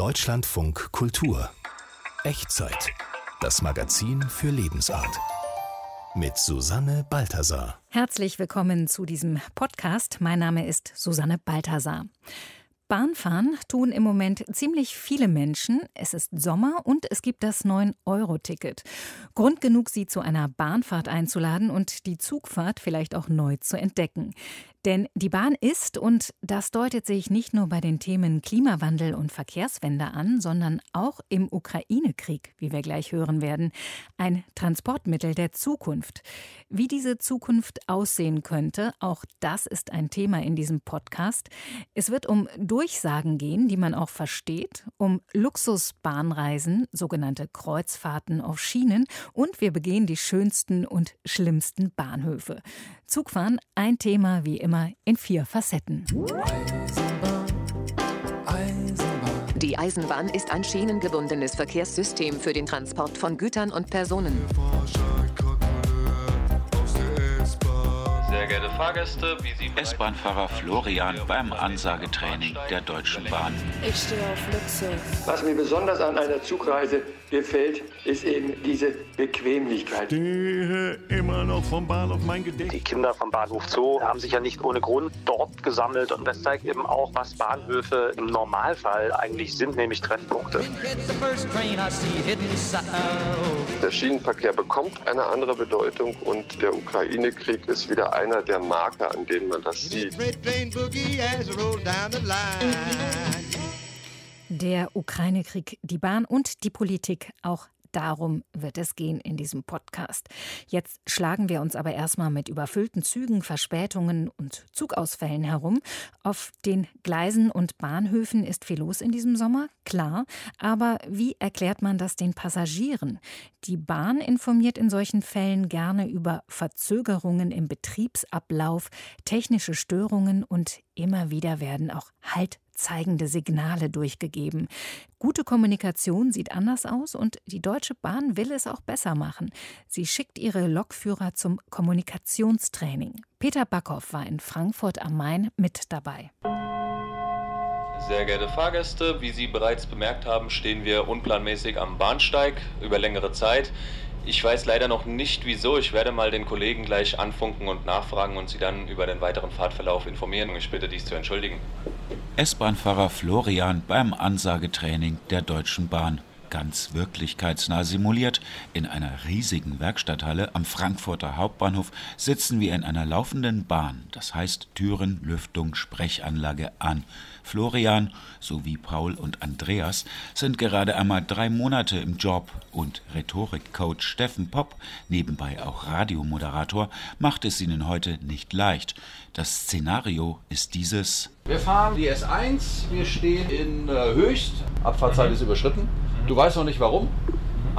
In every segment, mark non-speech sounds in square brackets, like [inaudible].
Deutschlandfunk Kultur. Echtzeit. Das Magazin für Lebensart. Mit Susanne Balthasar. Herzlich willkommen zu diesem Podcast. Mein Name ist Susanne Balthasar. Bahnfahren tun im Moment ziemlich viele Menschen. Es ist Sommer und es gibt das 9-Euro-Ticket. Grund genug, Sie zu einer Bahnfahrt einzuladen und die Zugfahrt vielleicht auch neu zu entdecken. Denn die Bahn ist, und das deutet sich nicht nur bei den Themen Klimawandel und Verkehrswende an, sondern auch im Ukraine-Krieg, wie wir gleich hören werden, ein Transportmittel der Zukunft. Wie diese Zukunft aussehen könnte, auch das ist ein Thema in diesem Podcast. Es wird um Durchsagen gehen, die man auch versteht, um Luxusbahnreisen, sogenannte Kreuzfahrten auf Schienen und wir begehen die schönsten und schlimmsten Bahnhöfe. Zugfahren ein Thema wie immer in vier Facetten. Die Eisenbahn ist ein schienengebundenes Verkehrssystem für den Transport von Gütern und Personen. Sehr geehrte Fahrgäste, wie Sie S-Bahn-Fahrer Florian beim Ansagetraining der Deutschen Bahn. Ich stehe auf Luxus. Was mir besonders an einer Zugreise gefällt, ist eben diese Bequemlichkeit. Stehe immer noch vom Bahnhof mein Gedächtnis. Die Kinder vom Bahnhof Zoo haben sich ja nicht ohne Grund dort gesammelt und das zeigt eben auch, was Bahnhöfe im Normalfall eigentlich sind, nämlich Treffpunkte. Der Schienenverkehr bekommt eine andere Bedeutung und der Ukraine-Krieg ist wieder einer der Marker, an denen man das sieht. Der Ukraine-Krieg, die Bahn und die Politik, auch Darum wird es gehen in diesem Podcast. Jetzt schlagen wir uns aber erstmal mit überfüllten Zügen, Verspätungen und Zugausfällen herum. Auf den Gleisen und Bahnhöfen ist viel los in diesem Sommer, klar. Aber wie erklärt man das den Passagieren? Die Bahn informiert in solchen Fällen gerne über Verzögerungen im Betriebsablauf, technische Störungen und immer wieder werden auch Halt zeigende Signale durchgegeben. Gute Kommunikation sieht anders aus und die Deutsche Bahn will es auch besser machen. Sie schickt ihre Lokführer zum Kommunikationstraining. Peter Backhoff war in Frankfurt am Main mit dabei. Sehr geehrte Fahrgäste, wie Sie bereits bemerkt haben, stehen wir unplanmäßig am Bahnsteig über längere Zeit. Ich weiß leider noch nicht wieso. Ich werde mal den Kollegen gleich anfunken und nachfragen und Sie dann über den weiteren Fahrtverlauf informieren. Ich bitte dies zu entschuldigen. S-Bahn-Fahrer Florian beim Ansagetraining der Deutschen Bahn. Ganz wirklichkeitsnah simuliert. In einer riesigen Werkstatthalle am Frankfurter Hauptbahnhof sitzen wir in einer laufenden Bahn. Das heißt Türen, Lüftung, Sprechanlage an. Florian sowie Paul und Andreas sind gerade einmal drei Monate im Job und Rhetorikcoach Steffen Popp, nebenbei auch Radiomoderator, macht es ihnen heute nicht leicht. Das Szenario ist dieses. Wir fahren die S1, wir stehen in äh, Höchst, Abfahrtzeit ist überschritten. Du weißt noch nicht warum,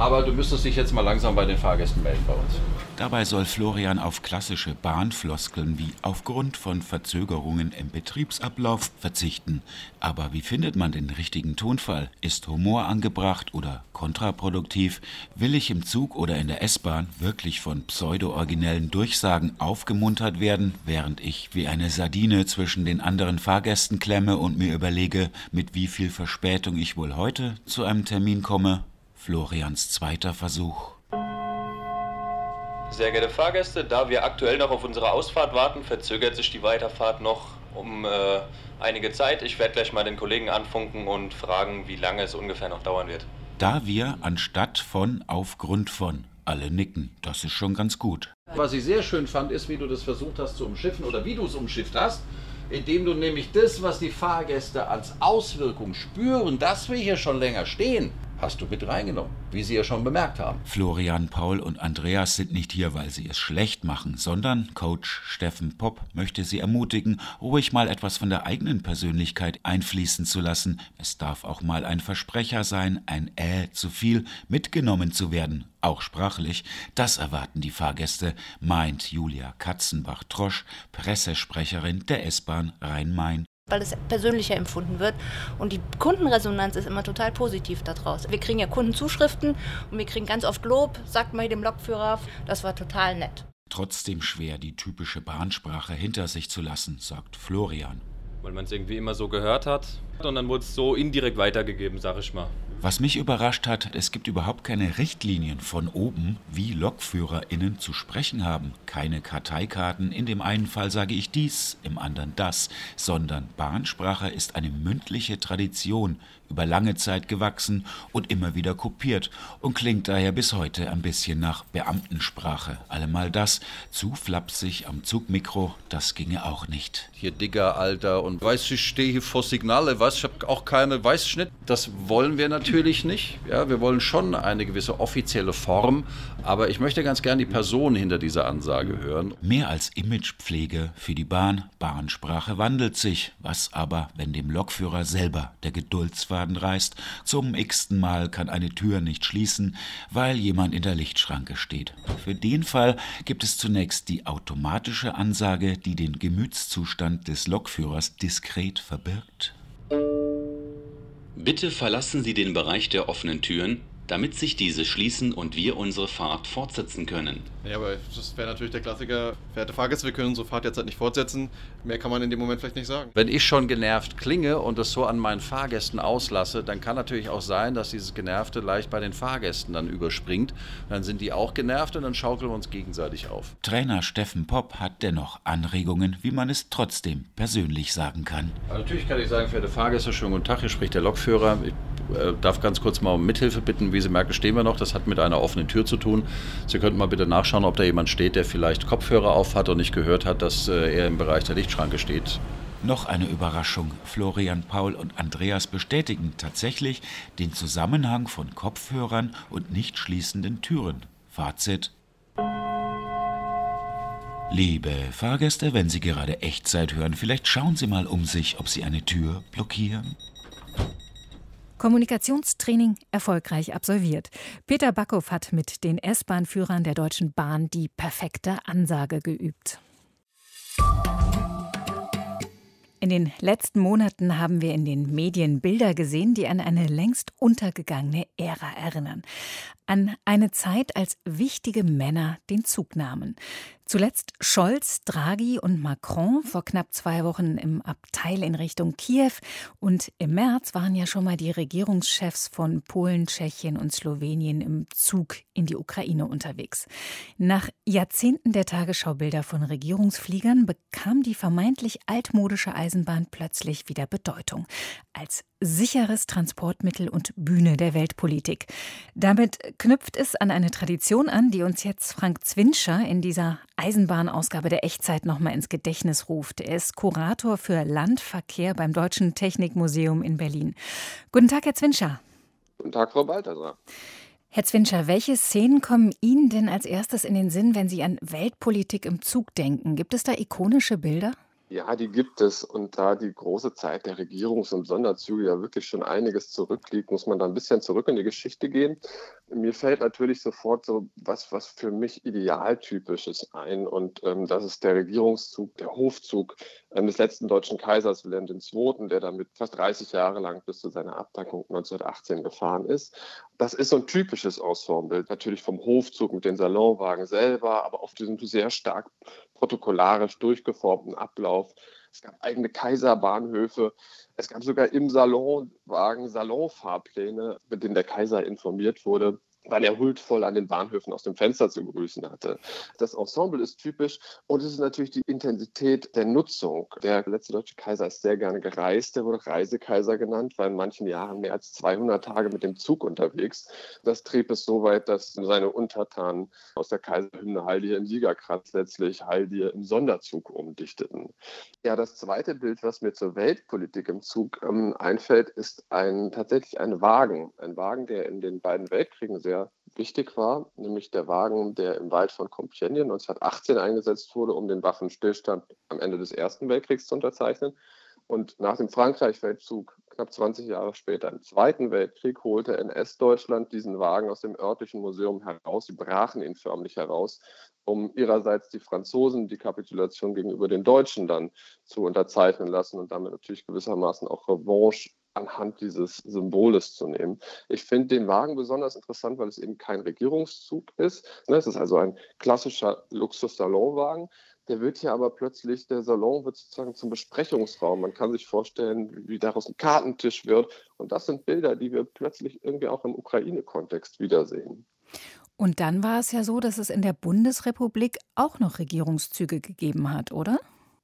aber du müsstest dich jetzt mal langsam bei den Fahrgästen melden bei uns. Dabei soll Florian auf klassische Bahnfloskeln wie aufgrund von Verzögerungen im Betriebsablauf verzichten. Aber wie findet man den richtigen Tonfall? Ist Humor angebracht oder kontraproduktiv? Will ich im Zug oder in der S-Bahn wirklich von pseudo-originellen Durchsagen aufgemuntert werden, während ich wie eine Sardine zwischen den anderen Fahrgästen klemme und mir überlege, mit wie viel Verspätung ich wohl heute zu einem Termin komme? Florians zweiter Versuch. Sehr geehrte Fahrgäste, da wir aktuell noch auf unsere Ausfahrt warten, verzögert sich die Weiterfahrt noch um äh, einige Zeit. Ich werde gleich mal den Kollegen anfunken und fragen, wie lange es ungefähr noch dauern wird. Da wir anstatt von aufgrund von alle nicken, das ist schon ganz gut. Was ich sehr schön fand, ist, wie du das versucht hast zu umschiffen oder wie du es umschifft hast, indem du nämlich das, was die Fahrgäste als Auswirkung spüren, dass wir hier schon länger stehen, hast du mit reingenommen, wie sie ja schon bemerkt haben. Florian, Paul und Andreas sind nicht hier, weil sie es schlecht machen, sondern Coach Steffen Popp möchte sie ermutigen, ruhig mal etwas von der eigenen Persönlichkeit einfließen zu lassen. Es darf auch mal ein Versprecher sein, ein Äh zu viel, mitgenommen zu werden, auch sprachlich. Das erwarten die Fahrgäste, meint Julia Katzenbach-Trosch, Pressesprecherin der S-Bahn Rhein-Main weil es persönlicher empfunden wird. Und die Kundenresonanz ist immer total positiv daraus. Wir kriegen ja Kundenzuschriften und wir kriegen ganz oft Lob, sagt mal dem Lokführer, das war total nett. Trotzdem schwer, die typische Bahnsprache hinter sich zu lassen, sagt Florian. Weil man es irgendwie immer so gehört hat. Und dann wurde es so indirekt weitergegeben, sag ich mal. Was mich überrascht hat, es gibt überhaupt keine Richtlinien von oben, wie LokführerInnen zu sprechen haben. Keine Karteikarten, in dem einen Fall sage ich dies, im anderen das, sondern Bahnsprache ist eine mündliche Tradition, über lange Zeit gewachsen und immer wieder kopiert und klingt daher bis heute ein bisschen nach Beamtensprache. Allemal das, zu flapsig am Zugmikro, das ginge auch nicht. Hier Digger, Alter, und weiß, ich stehe hier vor Signale, weiß, ich habe auch keine, weiß ich nicht. Das wollen wir natürlich nicht. Ja, wir wollen schon eine gewisse offizielle Form, aber ich möchte ganz gern die Person hinter dieser Ansage hören. Mehr als Imagepflege für die Bahn, Bahnsprache wandelt sich. Was aber, wenn dem Lokführer selber der Geduldsfaden Faden reißt. Zum x-ten Mal kann eine Tür nicht schließen, weil jemand in der Lichtschranke steht. Für den Fall gibt es zunächst die automatische Ansage, die den Gemütszustand des Lokführers diskret verbirgt. Bitte verlassen Sie den Bereich der offenen Türen, damit sich diese schließen und wir unsere Fahrt fortsetzen können. Ja, aber das wäre natürlich der Klassiker, verehrte Fahrgäste, wir können unsere Fahrt jetzt halt nicht fortsetzen. Mehr kann man in dem Moment vielleicht nicht sagen. Wenn ich schon genervt klinge und das so an meinen Fahrgästen auslasse, dann kann natürlich auch sein, dass dieses Genervte leicht bei den Fahrgästen dann überspringt. Dann sind die auch genervt und dann schaukeln wir uns gegenseitig auf. Trainer Steffen Popp hat dennoch Anregungen, wie man es trotzdem persönlich sagen kann. Aber natürlich kann ich sagen, verehrte Fahrgäste, schönen guten Tag, hier spricht der Lokführer. Ich äh, darf ganz kurz mal um Mithilfe bitten. Wie Sie merken, stehen wir noch. Das hat mit einer offenen Tür zu tun. Sie könnten mal bitte nachschauen, ob da jemand steht, der vielleicht Kopfhörer auf hat und nicht gehört hat, dass äh, er im Bereich der Lichtschranke steht. Noch eine Überraschung. Florian, Paul und Andreas bestätigen tatsächlich den Zusammenhang von Kopfhörern und nicht schließenden Türen. Fazit. Liebe Fahrgäste, wenn Sie gerade Echtzeit hören, vielleicht schauen Sie mal um sich, ob Sie eine Tür blockieren. Kommunikationstraining erfolgreich absolviert. Peter Backhoff hat mit den S-Bahn-Führern der Deutschen Bahn die perfekte Ansage geübt. In den letzten Monaten haben wir in den Medien Bilder gesehen, die an eine längst untergegangene Ära erinnern. An eine Zeit, als wichtige Männer den Zug nahmen. Zuletzt Scholz, Draghi und Macron vor knapp zwei Wochen im Abteil in Richtung Kiew. Und im März waren ja schon mal die Regierungschefs von Polen, Tschechien und Slowenien im Zug in die Ukraine unterwegs. Nach Jahrzehnten der Tagesschaubilder von Regierungsfliegern bekam die vermeintlich altmodische Eisenbahn plötzlich wieder Bedeutung. Als sicheres Transportmittel und Bühne der Weltpolitik. Damit knüpft es an eine Tradition an, die uns jetzt Frank Zwinscher in dieser Eisenbahnausgabe der Echtzeit nochmal ins Gedächtnis ruft. Er ist Kurator für Landverkehr beim Deutschen Technikmuseum in Berlin. Guten Tag, Herr Zwinscher. Guten Tag, Frau Balthasar. Herr Zwinscher, welche Szenen kommen Ihnen denn als erstes in den Sinn, wenn Sie an Weltpolitik im Zug denken? Gibt es da ikonische Bilder? Ja, die gibt es. Und da die große Zeit der Regierungs- und Sonderzüge ja wirklich schon einiges zurückliegt, muss man da ein bisschen zurück in die Geschichte gehen. Mir fällt natürlich sofort so was, was für mich idealtypisches ein. Und ähm, das ist der Regierungszug, der Hofzug ähm, des letzten deutschen Kaisers Wilhelm II., der damit fast 30 Jahre lang bis zu seiner Abdankung 1918 gefahren ist. Das ist so ein typisches Ensemble, natürlich vom Hofzug mit den Salonwagen selber, aber auf diesem sehr stark protokollarisch durchgeformten Ablauf. Es gab eigene Kaiserbahnhöfe. Es gab sogar im Salonwagen Salonfahrpläne, mit denen der Kaiser informiert wurde weil er huldvoll an den Bahnhöfen aus dem Fenster zu begrüßen hatte. Das Ensemble ist typisch und es ist natürlich die Intensität der Nutzung. Der letzte deutsche Kaiser ist sehr gerne gereist, der wurde Reisekaiser genannt, war in manchen Jahren mehr als 200 Tage mit dem Zug unterwegs. Das trieb es so weit, dass seine Untertanen aus der Kaiserhymne Heil dir im Siegerkranz letztlich Heil dir im Sonderzug umdichteten. Ja, das zweite Bild, was mir zur Weltpolitik im Zug ähm, einfällt, ist ein, tatsächlich ein Wagen. Ein Wagen, der in den beiden Weltkriegen sehr sehr wichtig war, nämlich der Wagen, der im Wald von Compiègne 1918 eingesetzt wurde, um den Waffenstillstand am Ende des Ersten Weltkriegs zu unterzeichnen. Und nach dem Frankreich-Feldzug, knapp 20 Jahre später, im Zweiten Weltkrieg, holte NS-Deutschland diesen Wagen aus dem örtlichen Museum heraus. Sie brachen ihn förmlich heraus, um ihrerseits die Franzosen die Kapitulation gegenüber den Deutschen dann zu unterzeichnen lassen und damit natürlich gewissermaßen auch Revanche anhand dieses Symboles zu nehmen. Ich finde den Wagen besonders interessant, weil es eben kein Regierungszug ist. Ne, es ist also ein klassischer Luxus-Salonwagen, Der wird hier aber plötzlich, der Salon wird sozusagen zum Besprechungsraum. Man kann sich vorstellen, wie daraus ein Kartentisch wird. Und das sind Bilder, die wir plötzlich irgendwie auch im Ukraine-Kontext wiedersehen. Und dann war es ja so, dass es in der Bundesrepublik auch noch Regierungszüge gegeben hat, oder?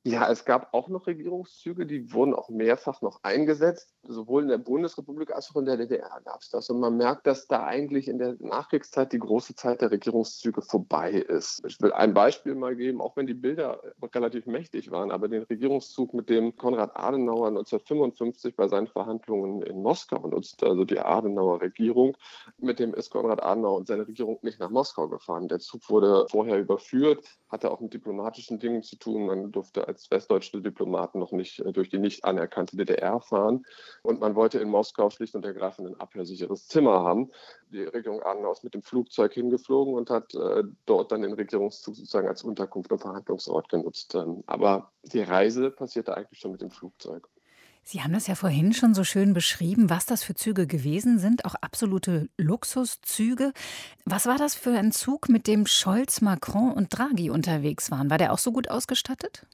Ja, es gab auch noch Regierungszüge, die wurden auch mehrfach noch eingesetzt. Sowohl in der Bundesrepublik als auch in der DDR gab es das. Und man merkt, dass da eigentlich in der Nachkriegszeit die große Zeit der Regierungszüge vorbei ist. Ich will ein Beispiel mal geben, auch wenn die Bilder relativ mächtig waren, aber den Regierungszug, mit dem Konrad Adenauer 1955 bei seinen Verhandlungen in Moskau nutzte, also die Adenauer Regierung, mit dem ist Konrad Adenauer und seine Regierung nicht nach Moskau gefahren. Der Zug wurde vorher überführt, hatte auch mit diplomatischen Dingen zu tun. Man durfte als westdeutsche Diplomaten noch nicht äh, durch die nicht anerkannte DDR fahren. Und man wollte in Moskau schlicht und ergreifend ein abhörsicheres Zimmer haben. Die Regierung Adenauer ist mit dem Flugzeug hingeflogen und hat äh, dort dann den Regierungszug sozusagen als Unterkunft und Verhandlungsort genutzt. Ähm, aber die Reise passierte eigentlich schon mit dem Flugzeug. Sie haben das ja vorhin schon so schön beschrieben, was das für Züge gewesen sind, auch absolute Luxuszüge. Was war das für ein Zug, mit dem Scholz, Macron und Draghi unterwegs waren? War der auch so gut ausgestattet?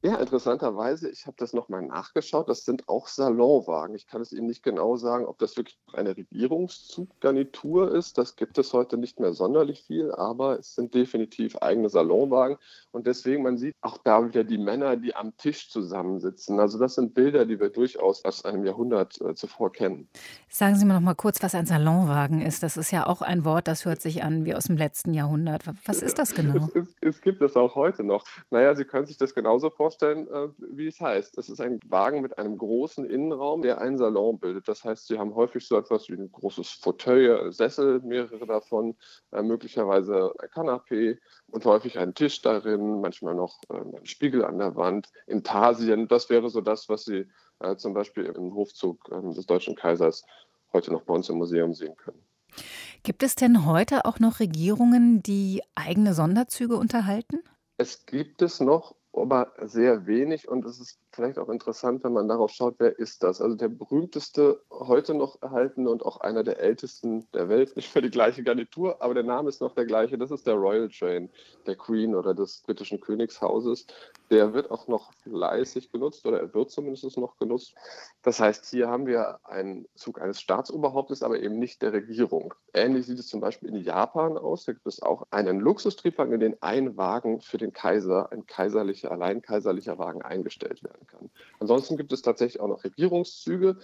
Ja, interessanterweise, ich habe das nochmal nachgeschaut, das sind auch Salonwagen. Ich kann es Ihnen nicht genau sagen, ob das wirklich eine Regierungszuggarnitur ist. Das gibt es heute nicht mehr sonderlich viel, aber es sind definitiv eigene Salonwagen. Und deswegen, man sieht auch da wieder die Männer, die am Tisch zusammensitzen. Also das sind Bilder, die wir durchaus aus einem Jahrhundert äh, zuvor kennen. Sagen Sie mir noch mal kurz, was ein Salonwagen ist. Das ist ja auch ein Wort, das hört sich an wie aus dem letzten Jahrhundert. Was ist das genau? Es, [laughs] es, es gibt es auch heute noch. Naja, Sie können sich das genauso vorstellen vorstellen, äh, wie es heißt. Es ist ein Wagen mit einem großen Innenraum, der einen Salon bildet. Das heißt, Sie haben häufig so etwas wie ein großes Fauteuil, Sessel, mehrere davon, äh, möglicherweise ein Kanapee und häufig einen Tisch darin, manchmal noch äh, ein Spiegel an der Wand, Intarsien. Das wäre so das, was Sie zum Beispiel im Hofzug ähm, des Deutschen Kaisers heute noch bei uns im Museum sehen können. Gibt es denn heute auch noch Regierungen, die eigene Sonderzüge unterhalten? Es gibt es noch, aber sehr wenig und es ist vielleicht auch interessant, wenn man darauf schaut, wer ist das? Also der berühmteste heute noch erhaltene und auch einer der ältesten der Welt, [laughs] nicht für die gleiche Garnitur, aber der Name ist noch der gleiche, das ist der Royal Train der Queen oder des britischen Königshauses. Der wird auch noch fleißig genutzt oder er wird zumindest noch genutzt. Das heißt, hier haben wir einen Zug eines Staatsoberhauptes, aber eben nicht der Regierung. Ähnlich sieht es zum Beispiel in Japan aus. Da gibt es auch einen Luxustriebwagen, in den ein Wagen für den Kaiser, ein kaiserlicher, allein kaiserlicher Wagen eingestellt werden kann. Ansonsten gibt es tatsächlich auch noch Regierungszüge.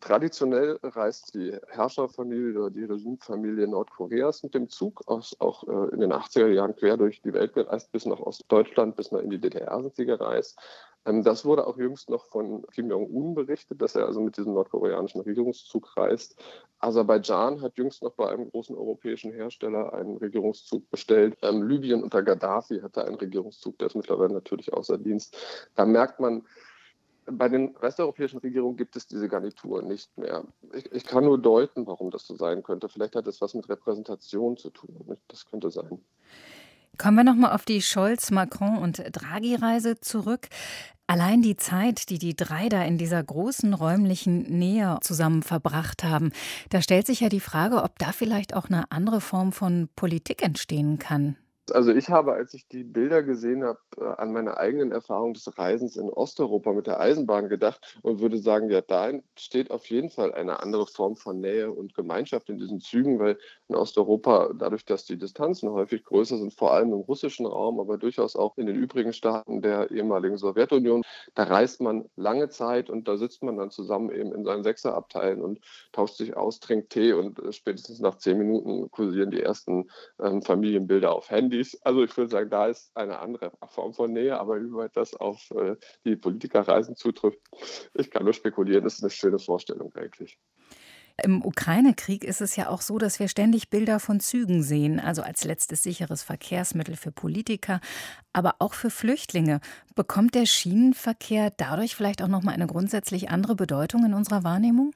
Traditionell reist die Herrscherfamilie oder die Regimefamilie Nordkoreas mit dem Zug aus, auch äh, in den 80er Jahren quer durch die Welt gereist, bis nach Ostdeutschland, bis nach in die DDR sind sie gereist. Ähm, das wurde auch jüngst noch von Kim Jong-un berichtet, dass er also mit diesem nordkoreanischen Regierungszug reist. Aserbaidschan hat jüngst noch bei einem großen europäischen Hersteller einen Regierungszug bestellt. Ähm, Libyen unter Gaddafi hatte einen Regierungszug, der ist mittlerweile natürlich außer Dienst. Da merkt man, bei den westeuropäischen Regierungen gibt es diese Garnitur nicht mehr. Ich, ich, kann nur deuten, warum das so sein könnte. Vielleicht hat es was mit Repräsentation zu tun. Das könnte sein. Kommen wir nochmal auf die Scholz, Macron und Draghi-Reise zurück. Allein die Zeit, die die drei da in dieser großen räumlichen Nähe zusammen verbracht haben, da stellt sich ja die Frage, ob da vielleicht auch eine andere Form von Politik entstehen kann. Also ich habe, als ich die Bilder gesehen habe, äh, an meine eigenen Erfahrungen des Reisens in Osteuropa mit der Eisenbahn gedacht und würde sagen, ja, da entsteht auf jeden Fall eine andere Form von Nähe und Gemeinschaft in diesen Zügen, weil in Osteuropa, dadurch, dass die Distanzen häufig größer sind, vor allem im russischen Raum, aber durchaus auch in den übrigen Staaten der ehemaligen Sowjetunion, da reist man lange Zeit und da sitzt man dann zusammen eben in seinen Sechserabteilen und tauscht sich aus, trinkt Tee und äh, spätestens nach zehn Minuten kursieren die ersten ähm, Familienbilder auf Handy Handys. Also ich würde sagen, da ist eine andere Form von Nähe, aber wie weit das auf äh, die Politikerreisen zutrifft, ich kann nur spekulieren. Das ist eine schöne Vorstellung eigentlich. Im Ukraine-Krieg ist es ja auch so, dass wir ständig Bilder von Zügen sehen, also als letztes sicheres Verkehrsmittel für Politiker, aber auch für Flüchtlinge. Bekommt der Schienenverkehr dadurch vielleicht auch noch mal eine grundsätzlich andere Bedeutung in unserer Wahrnehmung?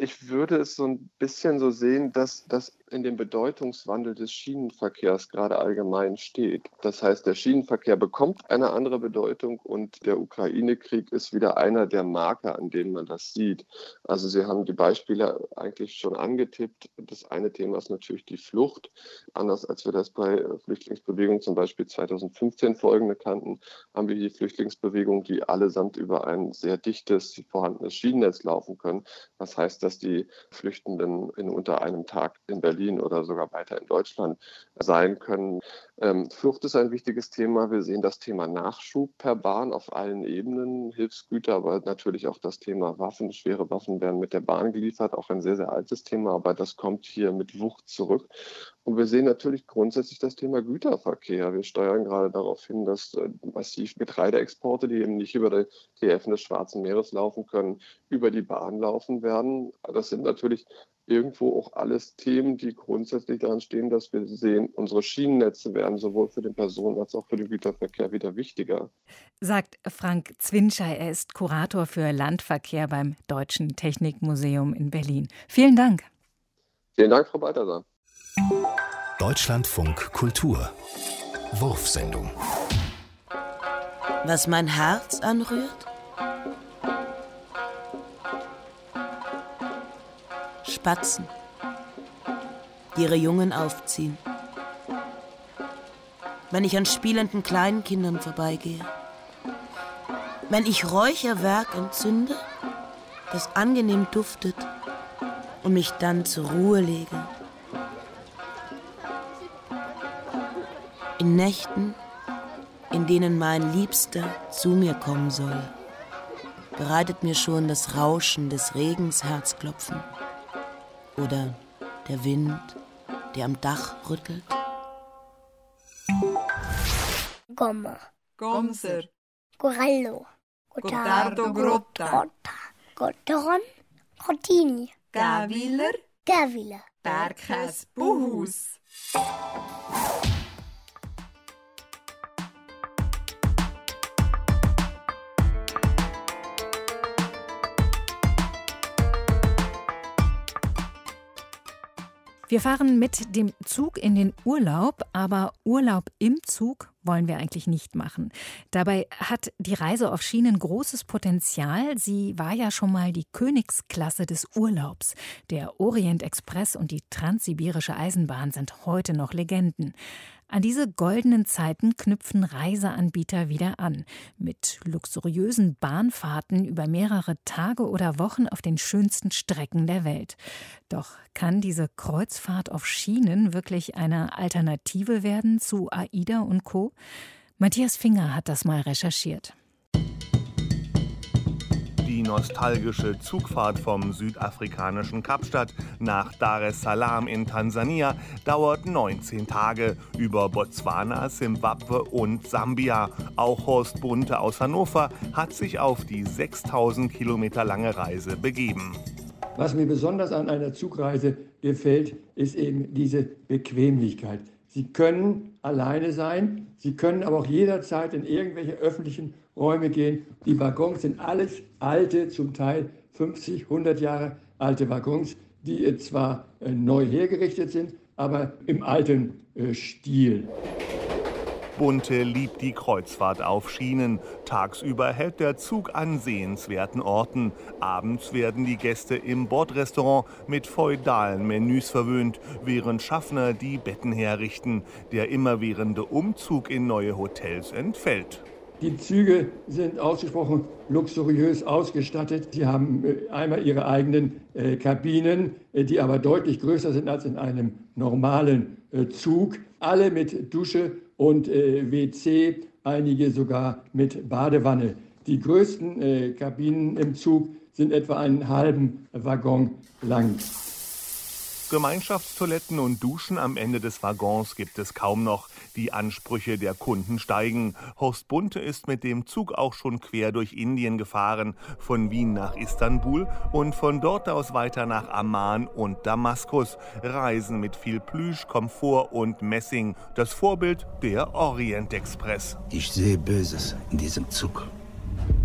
ich würde es so ein bisschen so sehen, dass, dass in dem Bedeutungswandel des Schienenverkehrs gerade allgemein steht. Das heißt, der Schienenverkehr bekommt eine andere Bedeutung und der Ukraine-Krieg ist wieder einer der Marker, an denen man das sieht. Also Sie haben die Beispiele eigentlich schon angetippt. Das eine Thema ist natürlich die Flucht. Anders als wir das bei Flüchtlingsbewegungen zum Beispiel 2015 folgende kannten, haben wir hier Flüchtlingsbewegungen, die allesamt über ein sehr dichtes, vorhandenes Schienennetz laufen können. Was heißt, dass die Flüchtenden in unter einem Tag in Berlin oder sogar weiter in Deutschland sein können. Ähm, Flucht ist ein wichtiges Thema. Wir sehen das Thema Nachschub per Bahn auf allen Ebenen, Hilfsgüter, aber natürlich auch das Thema Waffen. Schwere Waffen werden mit der Bahn geliefert, auch ein sehr, sehr altes Thema, aber das kommt hier mit Wucht zurück. Und wir sehen natürlich grundsätzlich das Thema Güterverkehr. Wir steuern gerade darauf hin, dass äh, massiv Getreideexporte, die eben nicht über die Häfen des Schwarzen Meeres laufen können, über die Bahn laufen werden. Das sind natürlich irgendwo auch alles Themen, die grundsätzlich daran stehen, dass wir sehen, unsere Schienennetze werden sowohl für den Personen- als auch für den Güterverkehr wieder wichtiger. Sagt Frank Zwinschei. Er ist Kurator für Landverkehr beim Deutschen Technikmuseum in Berlin. Vielen Dank. Vielen Dank, Frau Balthasar. Deutschlandfunk Kultur. Wurfsendung. Was mein Herz anrührt? Spatzen, die ihre Jungen aufziehen. Wenn ich an spielenden Kleinkindern vorbeigehe. Wenn ich Räucherwerk entzünde, das angenehm duftet und mich dann zur Ruhe lege. In Nächten, in denen mein Liebster zu mir kommen soll, bereitet mir schon das Rauschen des Regens Herzklopfen oder der Wind, der am Dach rüttelt. Gomma. Gomser. Corallo. Gottardo Grotta. Gotteron. Grottini. Gaviler. Gavila. Bergkäs Buhus. Wir fahren mit dem Zug in den Urlaub, aber Urlaub im Zug wollen wir eigentlich nicht machen. Dabei hat die Reise auf Schienen großes Potenzial. Sie war ja schon mal die Königsklasse des Urlaubs. Der Orient Express und die Transsibirische Eisenbahn sind heute noch Legenden. An diese goldenen Zeiten knüpfen Reiseanbieter wieder an. Mit luxuriösen Bahnfahrten über mehrere Tage oder Wochen auf den schönsten Strecken der Welt. Doch kann diese Kreuzfahrt auf Schienen wirklich eine Alternative werden zu AIDA und Co? Matthias Finger hat das mal recherchiert. Die nostalgische Zugfahrt vom südafrikanischen Kapstadt nach Dar es Salaam in Tansania dauert 19 Tage über Botswana, Simbabwe und Sambia. Auch Horst Bunte aus Hannover hat sich auf die 6000 Kilometer lange Reise begeben. Was mir besonders an einer Zugreise gefällt, ist eben diese Bequemlichkeit. Sie können alleine sein, Sie können aber auch jederzeit in irgendwelche öffentlichen Räume gehen. Die Waggons sind alles alte, zum Teil 50, 100 Jahre alte Waggons, die zwar äh, neu hergerichtet sind, aber im alten äh, Stil. Bunte liebt die Kreuzfahrt auf Schienen. Tagsüber hält der Zug an sehenswerten Orten. Abends werden die Gäste im Bordrestaurant mit feudalen Menüs verwöhnt, während Schaffner die Betten herrichten. Der immerwährende Umzug in neue Hotels entfällt. Die Züge sind ausgesprochen luxuriös ausgestattet. Sie haben äh, einmal ihre eigenen äh, Kabinen, äh, die aber deutlich größer sind als in einem normalen äh, Zug. Alle mit Dusche und äh, WC, einige sogar mit Badewanne. Die größten äh, Kabinen im Zug sind etwa einen halben Waggon lang. Gemeinschaftstoiletten und Duschen am Ende des Waggons gibt es kaum noch. Die Ansprüche der Kunden steigen. Horst Bunte ist mit dem Zug auch schon quer durch Indien gefahren, von Wien nach Istanbul und von dort aus weiter nach Amman und Damaskus. Reisen mit viel Plüsch, Komfort und Messing. Das Vorbild der Orient Express. Ich sehe Böses in diesem Zug.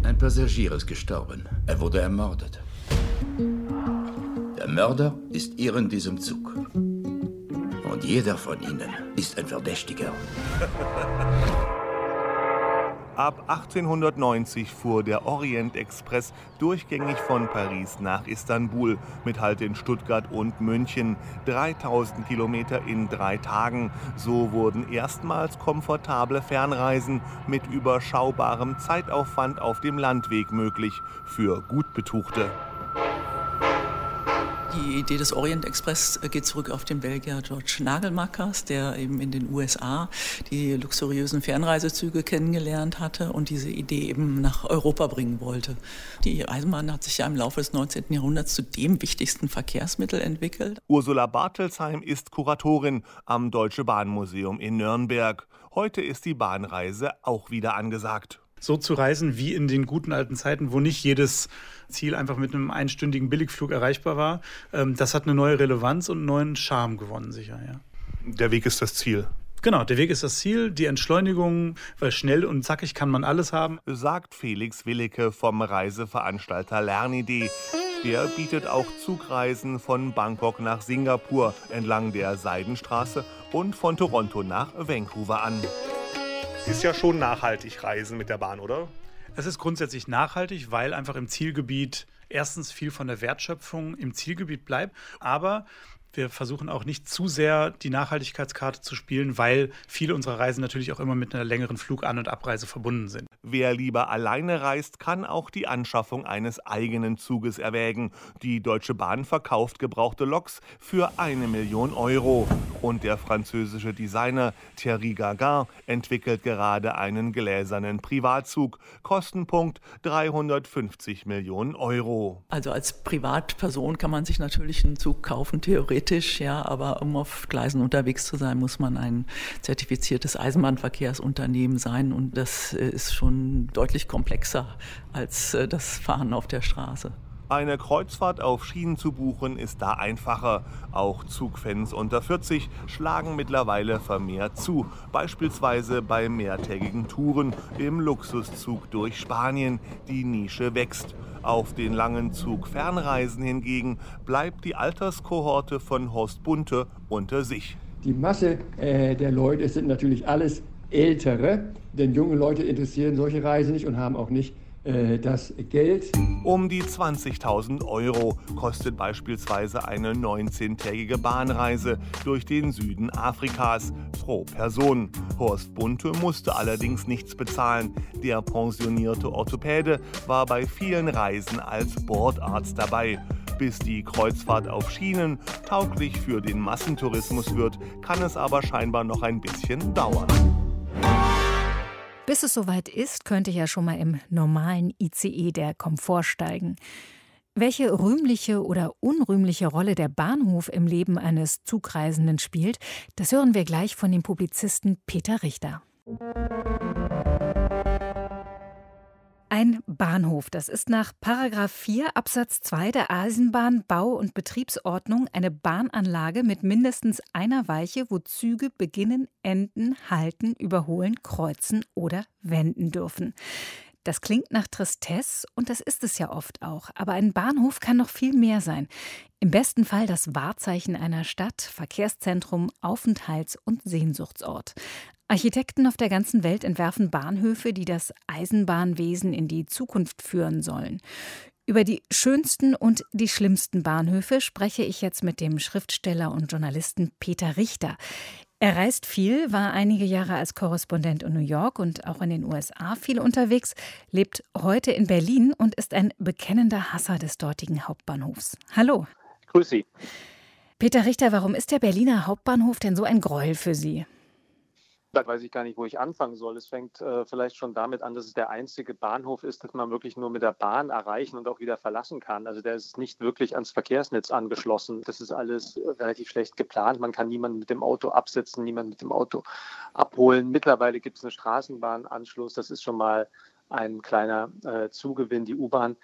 Ein Passagier ist gestorben. Er wurde ermordet. Der Mörder ist hier in diesem Zug. Und jeder von ihnen ist ein Verdächtiger. Ab 1890 fuhr der Orient Express durchgängig von Paris nach Istanbul mit Halt in Stuttgart und München. 3000 Kilometer in drei Tagen. So wurden erstmals komfortable Fernreisen mit überschaubarem Zeitaufwand auf dem Landweg möglich für Gutbetuchte. Die Idee des Orient Express äh, geht zurück auf den Belgier George Nagelmackers, der eben in den USA die luxuriösen Fernreisezüge kennengelernt hatte und diese Idee eben nach Europa bringen wollte. Die Eisenbahn hat sich ja im Laufe des 19. Jahrhunderts zu dem wichtigsten Verkehrsmittel entwickelt. Ursula Bartelsheim ist Kuratorin am Deutsche Bahnmuseum in Nürnberg. Heute ist die Bahnreise auch wieder angesagt so zu reisen wie in den guten alten Zeiten, wo nicht jedes Ziel einfach mit einem einstündigen Billigflug erreichbar war. Ähm, das hat eine neue Relevanz und einen neuen Charme gewonnen, sicher, ja. Der Weg ist das Ziel. Genau, der Weg ist das Ziel, die Entschleunigung, weil schnell und zackig kann man alles haben. Sagt Felix Willicke vom Reiseveranstalter Lernidee. Der bietet auch Zugreisen von Bangkok nach Singapur entlang der Seidenstraße und von Toronto nach Vancouver an. Ist ja schon nachhaltig reisen mit der Bahn, oder? Es ist grundsätzlich nachhaltig, weil einfach im Zielgebiet erstens viel von der Wertschöpfung im Zielgebiet bleibt, aber wir versuchen auch nicht zu sehr die Nachhaltigkeitskarte zu spielen, weil viele unserer Reisen natürlich auch immer mit einer längeren Flug-An- und Abreise verbunden sind. Wer lieber alleine reist, kann auch die Anschaffung eines eigenen Zuges erwägen. Die Deutsche Bahn verkauft gebrauchte Loks für eine Million Euro. Und der französische Designer Thierry Gagin entwickelt gerade einen gläsernen Privatzug. Kostenpunkt 350 Millionen Euro. Also als Privatperson kann man sich natürlich einen Zug kaufen, theoretisch ja, aber um auf Gleisen unterwegs zu sein, muss man ein zertifiziertes Eisenbahnverkehrsunternehmen sein und das äh, ist schon deutlich komplexer als äh, das Fahren auf der Straße. Eine Kreuzfahrt auf Schienen zu buchen ist da einfacher. Auch Zugfans unter 40 schlagen mittlerweile vermehrt zu, beispielsweise bei mehrtägigen Touren im Luxuszug durch Spanien. Die Nische wächst. Auf den langen Zugfernreisen hingegen bleibt die Alterskohorte von Horst Bunte unter sich. Die Masse äh, der Leute sind natürlich alles Ältere, denn junge Leute interessieren solche Reisen nicht und haben auch nicht äh, das Geld. Um die 20.000 Euro kostet beispielsweise eine 19-tägige Bahnreise durch den Süden Afrikas pro Person. Horst Bunte musste allerdings nichts bezahlen. Der pensionierte Orthopäde war bei vielen Reisen als Bordarzt dabei. Bis die Kreuzfahrt auf Schienen tauglich für den Massentourismus wird, kann es aber scheinbar noch ein bisschen dauern. Bis es soweit ist, könnte ja schon mal im normalen ICE der Komfort steigen. Welche rühmliche oder unrühmliche Rolle der Bahnhof im Leben eines Zugreisenden spielt, das hören wir gleich von dem Publizisten Peter Richter. Ein Bahnhof, das ist nach Paragraph 4 Absatz 2 der Eisenbahnbau- und Betriebsordnung eine Bahnanlage mit mindestens einer Weiche, wo Züge beginnen, enden, halten, überholen, kreuzen oder wenden dürfen. Das klingt nach Tristesse und das ist es ja oft auch. Aber ein Bahnhof kann noch viel mehr sein. Im besten Fall das Wahrzeichen einer Stadt, Verkehrszentrum, Aufenthalts- und Sehnsuchtsort. Architekten auf der ganzen Welt entwerfen Bahnhöfe, die das Eisenbahnwesen in die Zukunft führen sollen. Über die schönsten und die schlimmsten Bahnhöfe spreche ich jetzt mit dem Schriftsteller und Journalisten Peter Richter. Er reist viel, war einige Jahre als Korrespondent in New York und auch in den USA viel unterwegs, lebt heute in Berlin und ist ein bekennender Hasser des dortigen Hauptbahnhofs. Hallo. Grüß Sie. Peter Richter, warum ist der Berliner Hauptbahnhof denn so ein Gräuel für Sie? Da weiß ich gar nicht, wo ich anfangen soll. Es fängt äh, vielleicht schon damit an, dass es der einzige Bahnhof ist, den man wirklich nur mit der Bahn erreichen und auch wieder verlassen kann. Also der ist nicht wirklich ans Verkehrsnetz angeschlossen. Das ist alles relativ schlecht geplant. Man kann niemanden mit dem Auto absetzen, niemanden mit dem Auto abholen. Mittlerweile gibt es einen Straßenbahnanschluss. Das ist schon mal ein kleiner äh, Zugewinn. Die U-Bahn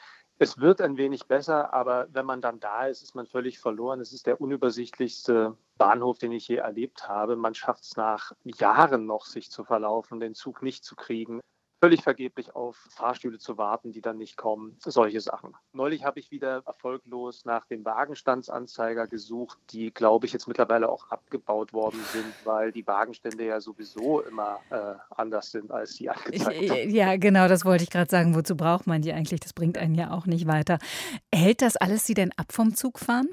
es wird ein wenig besser, aber wenn man dann da ist, ist man völlig verloren. Es ist der unübersichtlichste Bahnhof, den ich je erlebt habe. Man schafft es nach Jahren noch, sich zu verlaufen, den Zug nicht zu kriegen. Völlig vergeblich auf Fahrstühle zu warten, die dann nicht kommen, solche Sachen. Neulich habe ich wieder erfolglos nach dem Wagenstandsanzeiger gesucht, die, glaube ich, jetzt mittlerweile auch abgebaut worden sind, weil die Wagenstände ja sowieso immer äh, anders sind, als sie angezeigt haben. Ja, genau, das wollte ich gerade sagen. Wozu braucht man die eigentlich? Das bringt einen ja auch nicht weiter. Hält das alles Sie denn ab vom Zugfahren?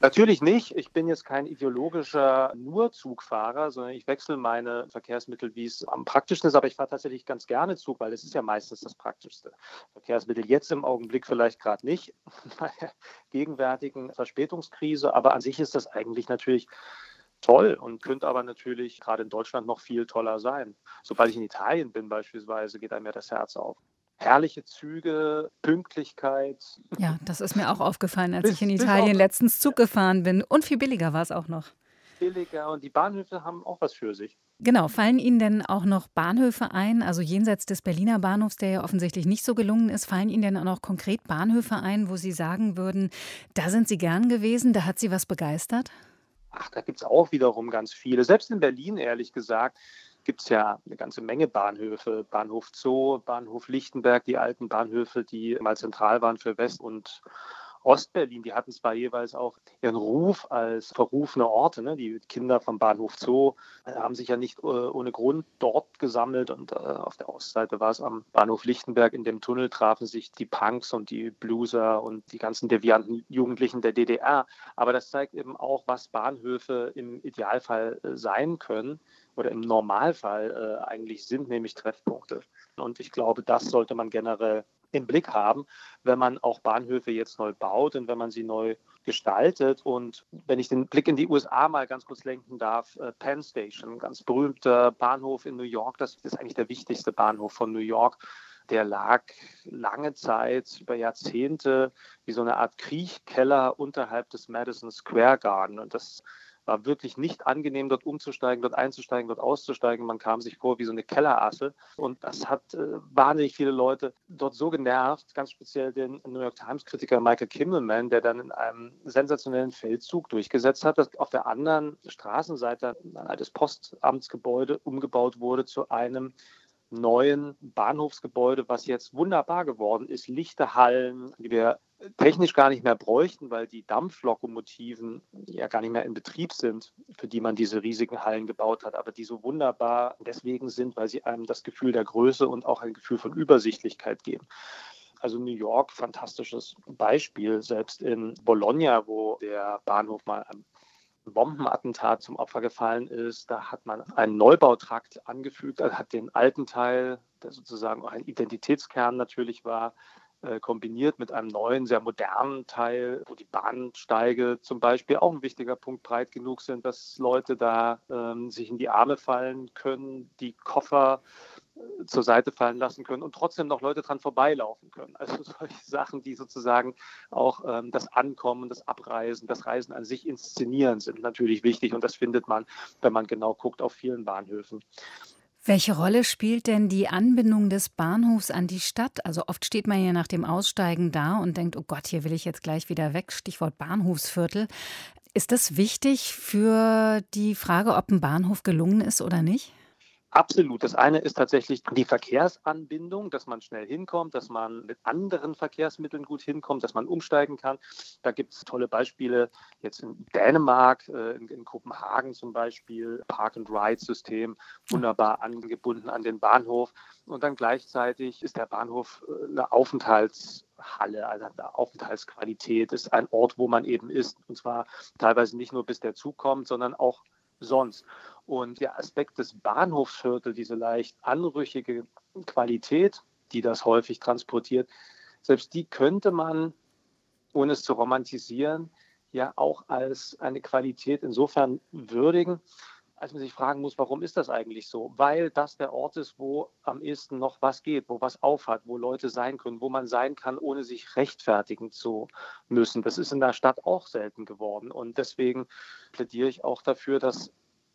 Natürlich nicht. Ich bin jetzt kein ideologischer nur Zugfahrer, sondern ich wechsle meine Verkehrsmittel, wie es am praktischsten ist. Aber ich fahre tatsächlich ganz gerne Zug, weil es ist ja meistens das praktischste Verkehrsmittel. Jetzt im Augenblick vielleicht gerade nicht, [laughs] bei der gegenwärtigen Verspätungskrise. Aber an sich ist das eigentlich natürlich toll und könnte aber natürlich gerade in Deutschland noch viel toller sein. Sobald ich in Italien bin beispielsweise, geht einem ja das Herz auf herrliche Züge, Pünktlichkeit. Ja, das ist mir auch aufgefallen, als bis, ich in Italien letztens Zug gefahren bin. Und viel billiger war es auch noch. Billiger und die Bahnhöfe haben auch was für sich. Genau, fallen Ihnen denn auch noch Bahnhöfe ein, also jenseits des Berliner Bahnhofs, der ja offensichtlich nicht so gelungen ist, fallen Ihnen denn auch noch konkret Bahnhöfe ein, wo Sie sagen würden, da sind Sie gern gewesen, da hat Sie was begeistert? Ach, da gibt es auch wiederum ganz viele. Selbst in Berlin, ehrlich gesagt, gibt es ja eine ganze Menge Bahnhöfe. Bahnhof Zoo, Bahnhof Lichtenberg, die alten Bahnhöfe, die mal zentral waren für West- und Ostberlin, die hatten zwar jeweils auch ihren Ruf als verrufene Orte. Ne? Die Kinder vom Bahnhof Zoo äh, haben sich ja nicht äh, ohne Grund dort gesammelt und äh, auf der Ostseite war es am Bahnhof Lichtenberg. In dem Tunnel trafen sich die Punks und die Blueser und die ganzen devianten Jugendlichen der DDR. Aber das zeigt eben auch, was Bahnhöfe im Idealfall äh, sein können oder im Normalfall äh, eigentlich sind, nämlich Treffpunkte. Und ich glaube, das sollte man generell im Blick haben, wenn man auch Bahnhöfe jetzt neu baut und wenn man sie neu gestaltet. Und wenn ich den Blick in die USA mal ganz kurz lenken darf, äh, Penn Station, ganz berühmter Bahnhof in New York, das ist eigentlich der wichtigste Bahnhof von New York. Der lag lange Zeit, über Jahrzehnte, wie so eine Art Kriechkeller unterhalb des Madison Square Garden. Und das war wirklich nicht angenehm, dort umzusteigen, dort einzusteigen, dort auszusteigen. Man kam sich vor wie so eine Kellerasse. Und das hat äh, wahnsinnig viele Leute dort so genervt, ganz speziell den New York Times-Kritiker Michael Kimmelman, der dann in einem sensationellen Feldzug durchgesetzt hat, dass auf der anderen Straßenseite ein altes Postamtsgebäude umgebaut wurde zu einem neuen Bahnhofsgebäude, was jetzt wunderbar geworden ist. Lichte Hallen, die wir technisch gar nicht mehr bräuchten, weil die Dampflokomotiven ja gar nicht mehr in Betrieb sind, für die man diese riesigen Hallen gebaut hat, aber die so wunderbar deswegen sind, weil sie einem das Gefühl der Größe und auch ein Gefühl von Übersichtlichkeit geben. Also New York, fantastisches Beispiel. Selbst in Bologna, wo der Bahnhof mal Bombenattentat zum Opfer gefallen ist, da hat man einen Neubautrakt angefügt, also hat den alten Teil, der sozusagen auch ein Identitätskern natürlich war, äh, kombiniert mit einem neuen, sehr modernen Teil, wo die Bahnsteige zum Beispiel auch ein wichtiger Punkt breit genug sind, dass Leute da ähm, sich in die Arme fallen können, die Koffer zur Seite fallen lassen können und trotzdem noch Leute dran vorbeilaufen können. Also [laughs] solche Sachen, die sozusagen auch ähm, das Ankommen, das Abreisen, das Reisen an sich inszenieren, sind natürlich wichtig und das findet man, wenn man genau guckt, auf vielen Bahnhöfen. Welche Rolle spielt denn die Anbindung des Bahnhofs an die Stadt? Also oft steht man ja nach dem Aussteigen da und denkt, oh Gott, hier will ich jetzt gleich wieder weg. Stichwort Bahnhofsviertel. Ist das wichtig für die Frage, ob ein Bahnhof gelungen ist oder nicht? Absolut. Das eine ist tatsächlich die Verkehrsanbindung, dass man schnell hinkommt, dass man mit anderen Verkehrsmitteln gut hinkommt, dass man umsteigen kann. Da gibt es tolle Beispiele jetzt in Dänemark, äh, in, in, Kopenhagen zum Beispiel, Park-and-Ride-System, wunderbar angebunden an den Bahnhof. Und dann gleichzeitig ist der Bahnhof äh, eine Aufenthaltshalle, also eine Aufenthaltsqualität, ist ein Ort, wo man eben ist. Und zwar teilweise nicht nur bis der Zug kommt, sondern auch sonst. Und der Aspekt des Bahnhofsviertels, diese leicht anrüchige Qualität, die das häufig transportiert, selbst die könnte man, ohne es zu romantisieren, ja auch als eine Qualität insofern würdigen, als man sich fragen muss, warum ist das eigentlich so? Weil das der Ort ist, wo am ehesten noch was geht, wo was aufhat, wo Leute sein können, wo man sein kann, ohne sich rechtfertigen zu müssen. Das ist in der Stadt auch selten geworden. Und deswegen plädiere ich auch dafür, dass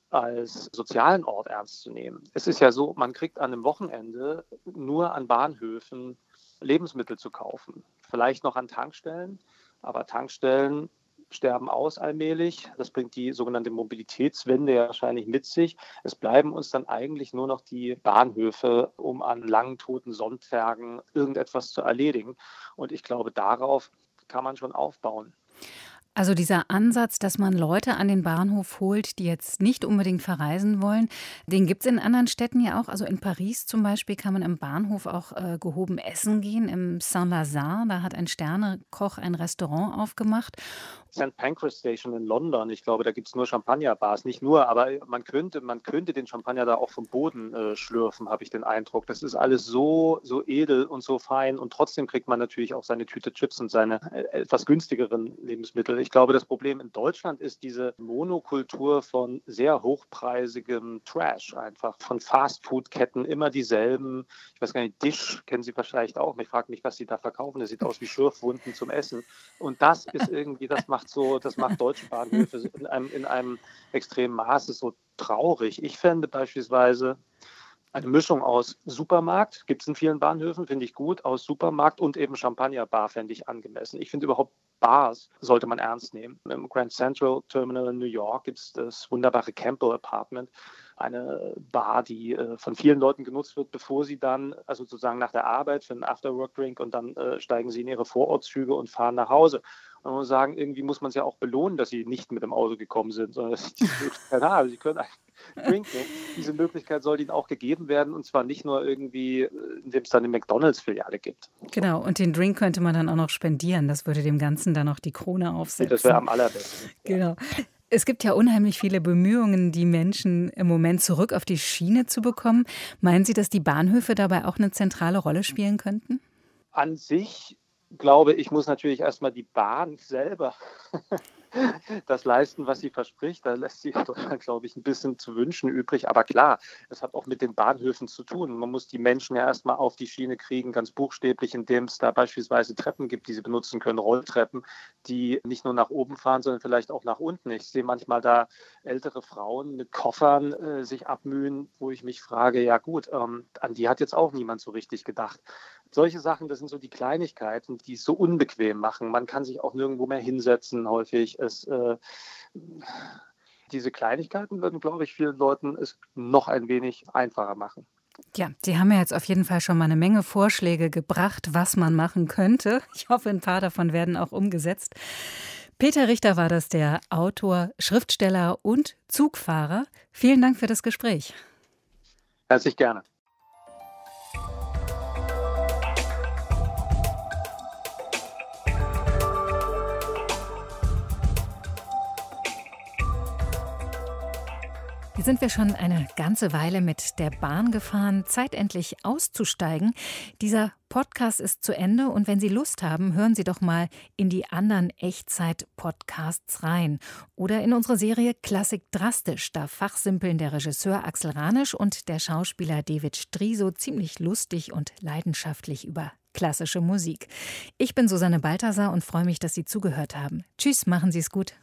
als sozialen Ort ernst zu nehmen. Es ist ja so, man kriegt an einem Wochenende nur an Bahnhöfen Lebensmittel zu kaufen. Vielleicht noch an Tankstellen, aber Tankstellen sterben aus allmählich. Das bringt die sogenannte Mobilitätswende ja wahrscheinlich mit sich. Es bleiben uns dann eigentlich nur noch die Bahnhöfe, um an langen toten Sonntagen irgendetwas zu erledigen. Und ich glaube, darauf kann man schon aufbauen. Also dieser Ansatz, dass man Leute an den Bahnhof holt, die jetzt nicht unbedingt verreisen wollen, den gibt es in anderen Städten ja auch. Also in Paris zum Beispiel kann man im Bahnhof auch äh, gehoben essen gehen. Im Saint-Lazare, da hat ein Sternekoch ein Restaurant aufgemacht. St. Pancras Station in London. Ich glaube, da gibt es nur Champagnerbars. Nicht nur, aber man könnte, man könnte den Champagner da auch vom Boden äh, schlürfen, habe ich den Eindruck. Das ist alles so, so edel und so fein und trotzdem kriegt man natürlich auch seine Tüte Chips und seine äh, etwas günstigeren Lebensmittel. Ich glaube, das Problem in Deutschland ist diese Monokultur von sehr hochpreisigem Trash einfach, von Fastfood-Ketten, immer dieselben. Ich weiß gar nicht, Dish kennen Sie vielleicht auch. Ich frage mich, was Sie da verkaufen. Das sieht aus wie Schürfwunden zum Essen. Und das ist irgendwie, das macht so, das macht deutsche Bahnhöfe in einem, in einem extremen Maße so traurig. Ich fände beispielsweise eine Mischung aus Supermarkt, gibt es in vielen Bahnhöfen, finde ich gut, aus Supermarkt und eben Champagnerbar fände ich angemessen. Ich finde überhaupt Bars sollte man ernst nehmen. Im Grand Central Terminal in New York gibt es das wunderbare Campbell Apartment, eine Bar, die äh, von vielen Leuten genutzt wird, bevor sie dann, also sozusagen nach der Arbeit für einen Afterwork-Drink und dann äh, steigen sie in ihre Vorortzüge und fahren nach Hause. Man muss sagen, irgendwie muss man es ja auch belohnen, dass sie nicht mit dem Auto gekommen sind, sondern dass sie diese [laughs] Möglichkeit haben. Sie können trinken. Diese Möglichkeit soll ihnen auch gegeben werden und zwar nicht nur irgendwie, indem es dann eine McDonalds-Filiale gibt. Genau, und den Drink könnte man dann auch noch spendieren. Das würde dem Ganzen dann noch die Krone aufsetzen. Das wäre am allerbesten. Genau. Es gibt ja unheimlich viele Bemühungen, die Menschen im Moment zurück auf die Schiene zu bekommen. Meinen Sie, dass die Bahnhöfe dabei auch eine zentrale Rolle spielen könnten? An sich glaube ich, muss natürlich erstmal die Bahn selber [laughs] das leisten, was sie verspricht. Da lässt sich Deutschland, glaube ich, ein bisschen zu wünschen übrig. Aber klar, es hat auch mit den Bahnhöfen zu tun. Man muss die Menschen ja erstmal auf die Schiene kriegen, ganz buchstäblich, indem es da beispielsweise Treppen gibt, die sie benutzen können, Rolltreppen, die nicht nur nach oben fahren, sondern vielleicht auch nach unten. Ich sehe manchmal da ältere Frauen mit Koffern äh, sich abmühen, wo ich mich frage, ja gut, ähm, an die hat jetzt auch niemand so richtig gedacht. Solche Sachen, das sind so die Kleinigkeiten, die es so unbequem machen. Man kann sich auch nirgendwo mehr hinsetzen häufig es, äh, diese Kleinigkeiten würden, glaube ich, vielen Leuten es noch ein wenig einfacher machen. Ja, Sie haben ja jetzt auf jeden Fall schon mal eine Menge Vorschläge gebracht, was man machen könnte. Ich hoffe, ein paar davon werden auch umgesetzt. Peter Richter war das, der Autor, Schriftsteller und Zugfahrer. Vielen Dank für das Gespräch. Herzlich gerne. Hier sind wir schon eine ganze Weile mit der Bahn gefahren. Zeit endlich auszusteigen. Dieser Podcast ist zu Ende und wenn Sie Lust haben, hören Sie doch mal in die anderen Echtzeit-Podcasts rein. Oder in unsere Serie Klassik Drastisch. Da fachsimpeln der Regisseur Axel Ranisch und der Schauspieler David Striso ziemlich lustig und leidenschaftlich über klassische Musik. Ich bin Susanne Balthasar und freue mich, dass Sie zugehört haben. Tschüss, machen Sie es gut.